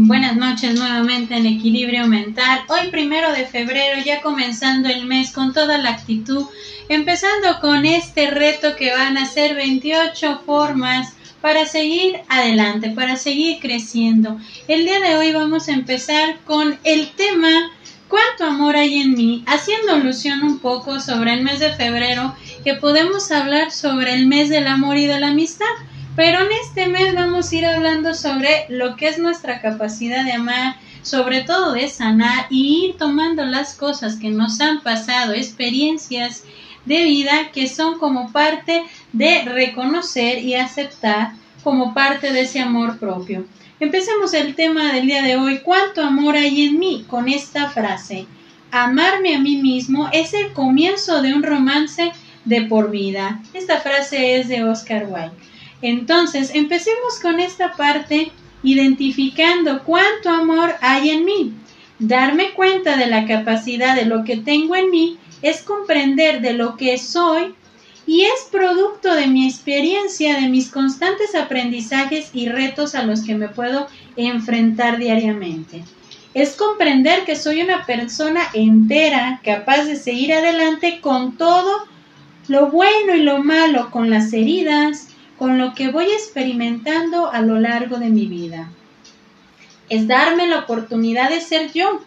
Buenas noches nuevamente en Equilibrio Mental. Hoy primero de febrero, ya comenzando el mes con toda la actitud, empezando con este reto que van a ser 28 formas para seguir adelante, para seguir creciendo. El día de hoy vamos a empezar con el tema ¿Cuánto amor hay en mí? Haciendo alusión un poco sobre el mes de febrero, que podemos hablar sobre el mes del amor y de la amistad. Pero en este mes vamos a ir hablando sobre lo que es nuestra capacidad de amar, sobre todo de sanar y ir tomando las cosas que nos han pasado, experiencias de vida que son como parte de reconocer y aceptar como parte de ese amor propio. Empecemos el tema del día de hoy, ¿cuánto amor hay en mí? con esta frase. Amarme a mí mismo es el comienzo de un romance de por vida. Esta frase es de Oscar Wilde. Entonces, empecemos con esta parte identificando cuánto amor hay en mí. Darme cuenta de la capacidad de lo que tengo en mí es comprender de lo que soy y es producto de mi experiencia, de mis constantes aprendizajes y retos a los que me puedo enfrentar diariamente. Es comprender que soy una persona entera, capaz de seguir adelante con todo lo bueno y lo malo, con las heridas, con lo que voy experimentando a lo largo de mi vida. Es darme la oportunidad de ser yo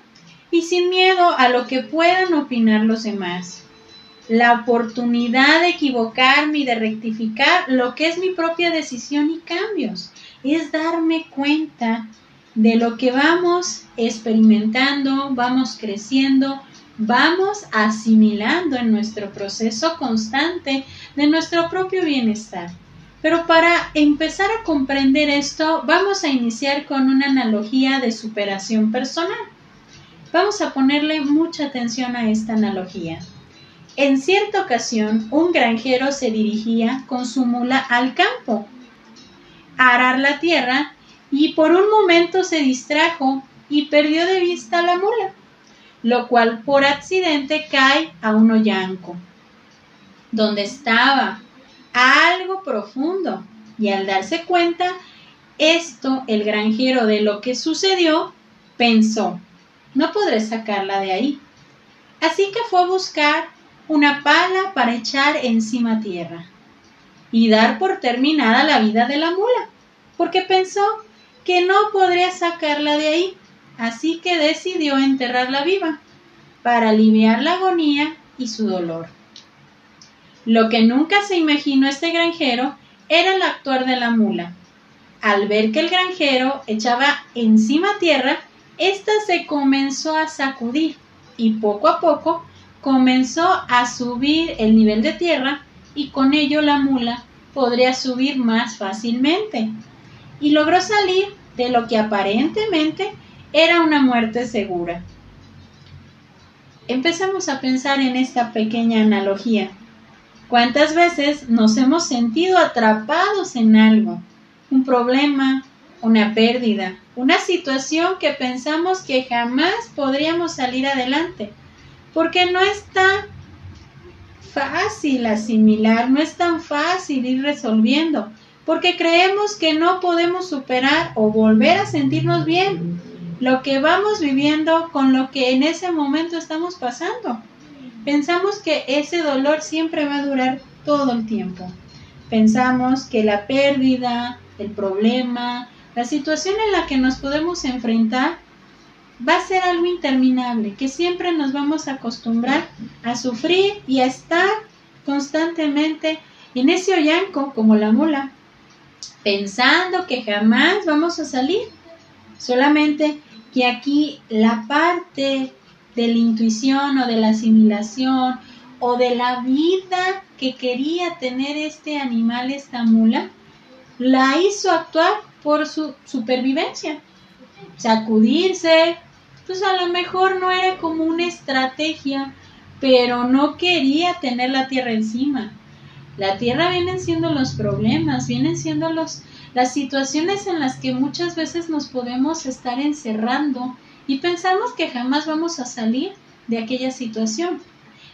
y sin miedo a lo que puedan opinar los demás. La oportunidad de equivocarme y de rectificar lo que es mi propia decisión y cambios. Es darme cuenta de lo que vamos experimentando, vamos creciendo, vamos asimilando en nuestro proceso constante de nuestro propio bienestar. Pero para empezar a comprender esto, vamos a iniciar con una analogía de superación personal. Vamos a ponerle mucha atención a esta analogía. En cierta ocasión, un granjero se dirigía con su mula al campo a arar la tierra y por un momento se distrajo y perdió de vista la mula, lo cual por accidente cae a un hoyanco, donde estaba algo profundo. Y al darse cuenta, esto, el granjero de lo que sucedió, pensó, no podré sacarla de ahí. Así que fue a buscar una pala para echar encima tierra y dar por terminada la vida de la mula, porque pensó que no podría sacarla de ahí, así que decidió enterrarla viva para aliviar la agonía y su dolor. Lo que nunca se imaginó este granjero era el actuar de la mula. Al ver que el granjero echaba encima tierra, ésta se comenzó a sacudir y poco a poco comenzó a subir el nivel de tierra y con ello la mula podría subir más fácilmente y logró salir de lo que aparentemente era una muerte segura. Empezamos a pensar en esta pequeña analogía. ¿Cuántas veces nos hemos sentido atrapados en algo? Un problema, una pérdida, una situación que pensamos que jamás podríamos salir adelante, porque no es tan fácil asimilar, no es tan fácil ir resolviendo, porque creemos que no podemos superar o volver a sentirnos bien lo que vamos viviendo con lo que en ese momento estamos pasando. Pensamos que ese dolor siempre va a durar todo el tiempo. Pensamos que la pérdida, el problema, la situación en la que nos podemos enfrentar va a ser algo interminable, que siempre nos vamos a acostumbrar a sufrir y a estar constantemente en ese ollanco como la mula, pensando que jamás vamos a salir. Solamente que aquí la parte de la intuición o de la asimilación o de la vida que quería tener este animal, esta mula, la hizo actuar por su supervivencia. Sacudirse, pues a lo mejor no era como una estrategia, pero no quería tener la tierra encima. La tierra vienen siendo los problemas, vienen siendo los, las situaciones en las que muchas veces nos podemos estar encerrando y pensamos que jamás vamos a salir de aquella situación.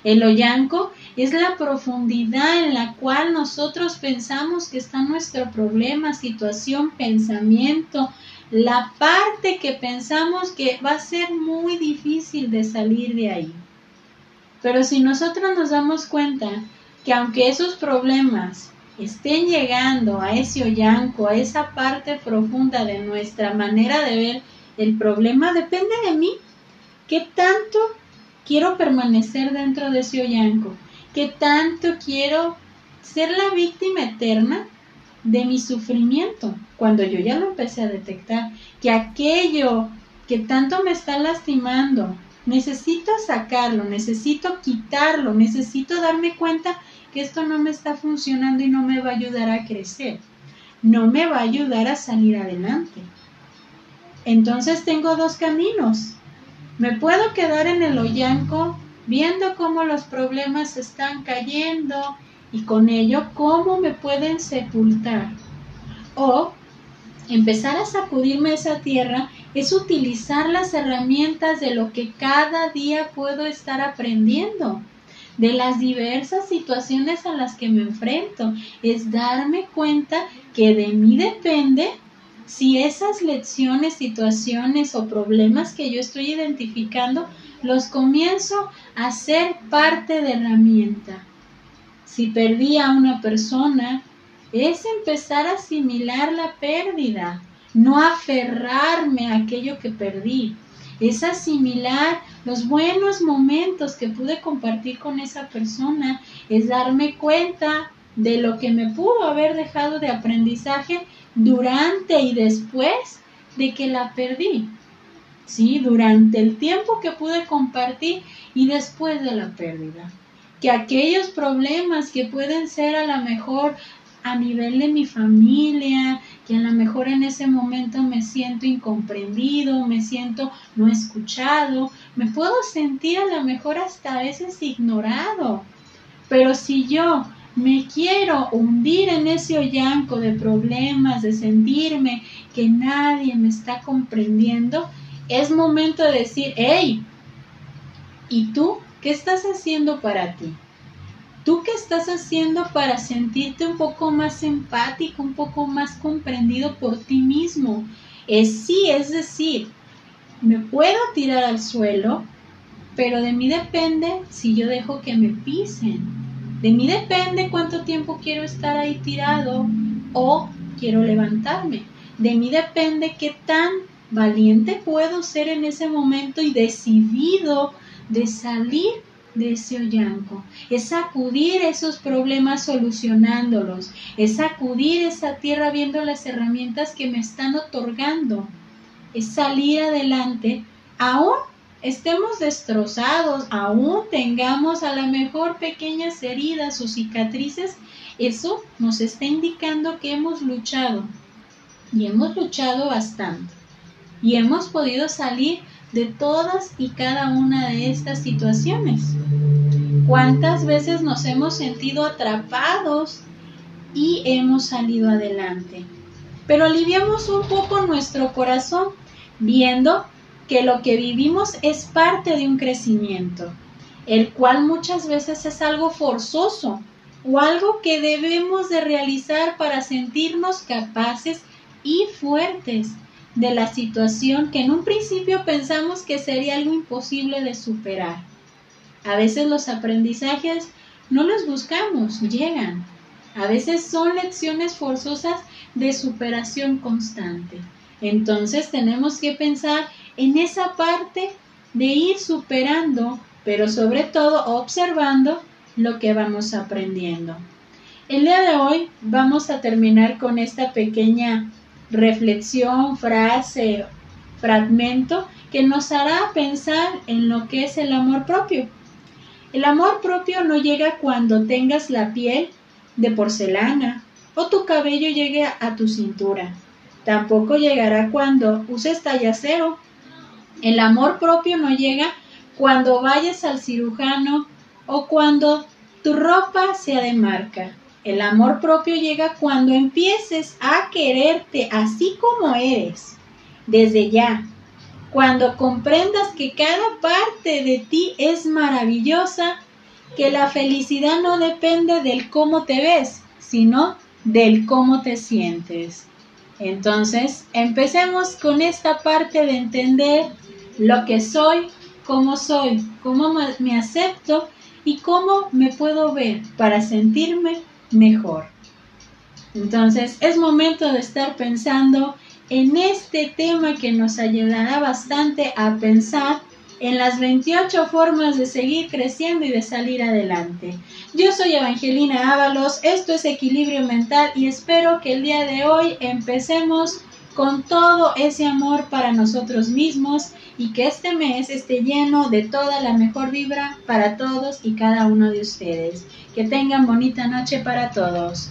El hoyanco es la profundidad en la cual nosotros pensamos que está nuestro problema, situación, pensamiento, la parte que pensamos que va a ser muy difícil de salir de ahí. Pero si nosotros nos damos cuenta que aunque esos problemas estén llegando a ese ollanco, a esa parte profunda de nuestra manera de ver el problema, depende de mí. ¿Qué tanto quiero permanecer dentro de ese ollanco? ¿Qué tanto quiero ser la víctima eterna de mi sufrimiento? Cuando yo ya lo empecé a detectar, que aquello que tanto me está lastimando, necesito sacarlo, necesito quitarlo, necesito darme cuenta que esto no me está funcionando y no me va a ayudar a crecer, no me va a ayudar a salir adelante. Entonces tengo dos caminos. Me puedo quedar en el hoyanco viendo cómo los problemas están cayendo y con ello cómo me pueden sepultar. O empezar a sacudirme esa tierra es utilizar las herramientas de lo que cada día puedo estar aprendiendo, de las diversas situaciones a las que me enfrento. Es darme cuenta que de mí depende si esas lecciones, situaciones o problemas que yo estoy identificando los comienzo a ser parte de herramienta. Si perdí a una persona, es empezar a asimilar la pérdida, no aferrarme a aquello que perdí. Es asimilar los buenos momentos que pude compartir con esa persona, es darme cuenta de lo que me pudo haber dejado de aprendizaje durante y después de que la perdí. ¿Sí? Durante el tiempo que pude compartir y después de la pérdida. Que aquellos problemas que pueden ser a lo mejor a nivel de mi familia, que a lo mejor en ese momento me siento incomprendido, me siento no escuchado, me puedo sentir a lo mejor hasta a veces ignorado. Pero si yo me quiero hundir en ese hoyanco de problemas, de sentirme que nadie me está comprendiendo, es momento de decir, hey, ¿y tú qué estás haciendo para ti? ¿Tú qué estás haciendo para sentirte un poco más empático, un poco más comprendido por ti mismo? Es sí, es decir, me puedo tirar al suelo, pero de mí depende si yo dejo que me pisen de mí depende cuánto tiempo quiero estar ahí tirado o quiero levantarme. De mí depende qué tan valiente puedo ser en ese momento y decidido de salir de ese hoyanco, es sacudir esos problemas solucionándolos, es sacudir esa tierra viendo las herramientas que me están otorgando, es salir adelante aún estemos destrozados, aún tengamos a lo mejor pequeñas heridas o cicatrices, eso nos está indicando que hemos luchado y hemos luchado bastante y hemos podido salir de todas y cada una de estas situaciones. ¿Cuántas veces nos hemos sentido atrapados y hemos salido adelante? Pero aliviamos un poco nuestro corazón viendo que lo que vivimos es parte de un crecimiento, el cual muchas veces es algo forzoso o algo que debemos de realizar para sentirnos capaces y fuertes de la situación que en un principio pensamos que sería algo imposible de superar. A veces los aprendizajes no los buscamos, llegan. A veces son lecciones forzosas de superación constante. Entonces tenemos que pensar en esa parte de ir superando, pero sobre todo observando lo que vamos aprendiendo. El día de hoy vamos a terminar con esta pequeña reflexión, frase, fragmento que nos hará pensar en lo que es el amor propio. El amor propio no llega cuando tengas la piel de porcelana o tu cabello llegue a tu cintura. Tampoco llegará cuando uses tallacero el amor propio no llega cuando vayas al cirujano o cuando tu ropa sea de marca. El amor propio llega cuando empieces a quererte así como eres, desde ya. Cuando comprendas que cada parte de ti es maravillosa, que la felicidad no depende del cómo te ves, sino del cómo te sientes. Entonces, empecemos con esta parte de entender lo que soy, cómo soy, cómo me acepto y cómo me puedo ver para sentirme mejor. Entonces, es momento de estar pensando en este tema que nos ayudará bastante a pensar en las 28 formas de seguir creciendo y de salir adelante. Yo soy Evangelina Ábalos, esto es Equilibrio Mental y espero que el día de hoy empecemos con todo ese amor para nosotros mismos y que este mes esté lleno de toda la mejor vibra para todos y cada uno de ustedes. Que tengan bonita noche para todos.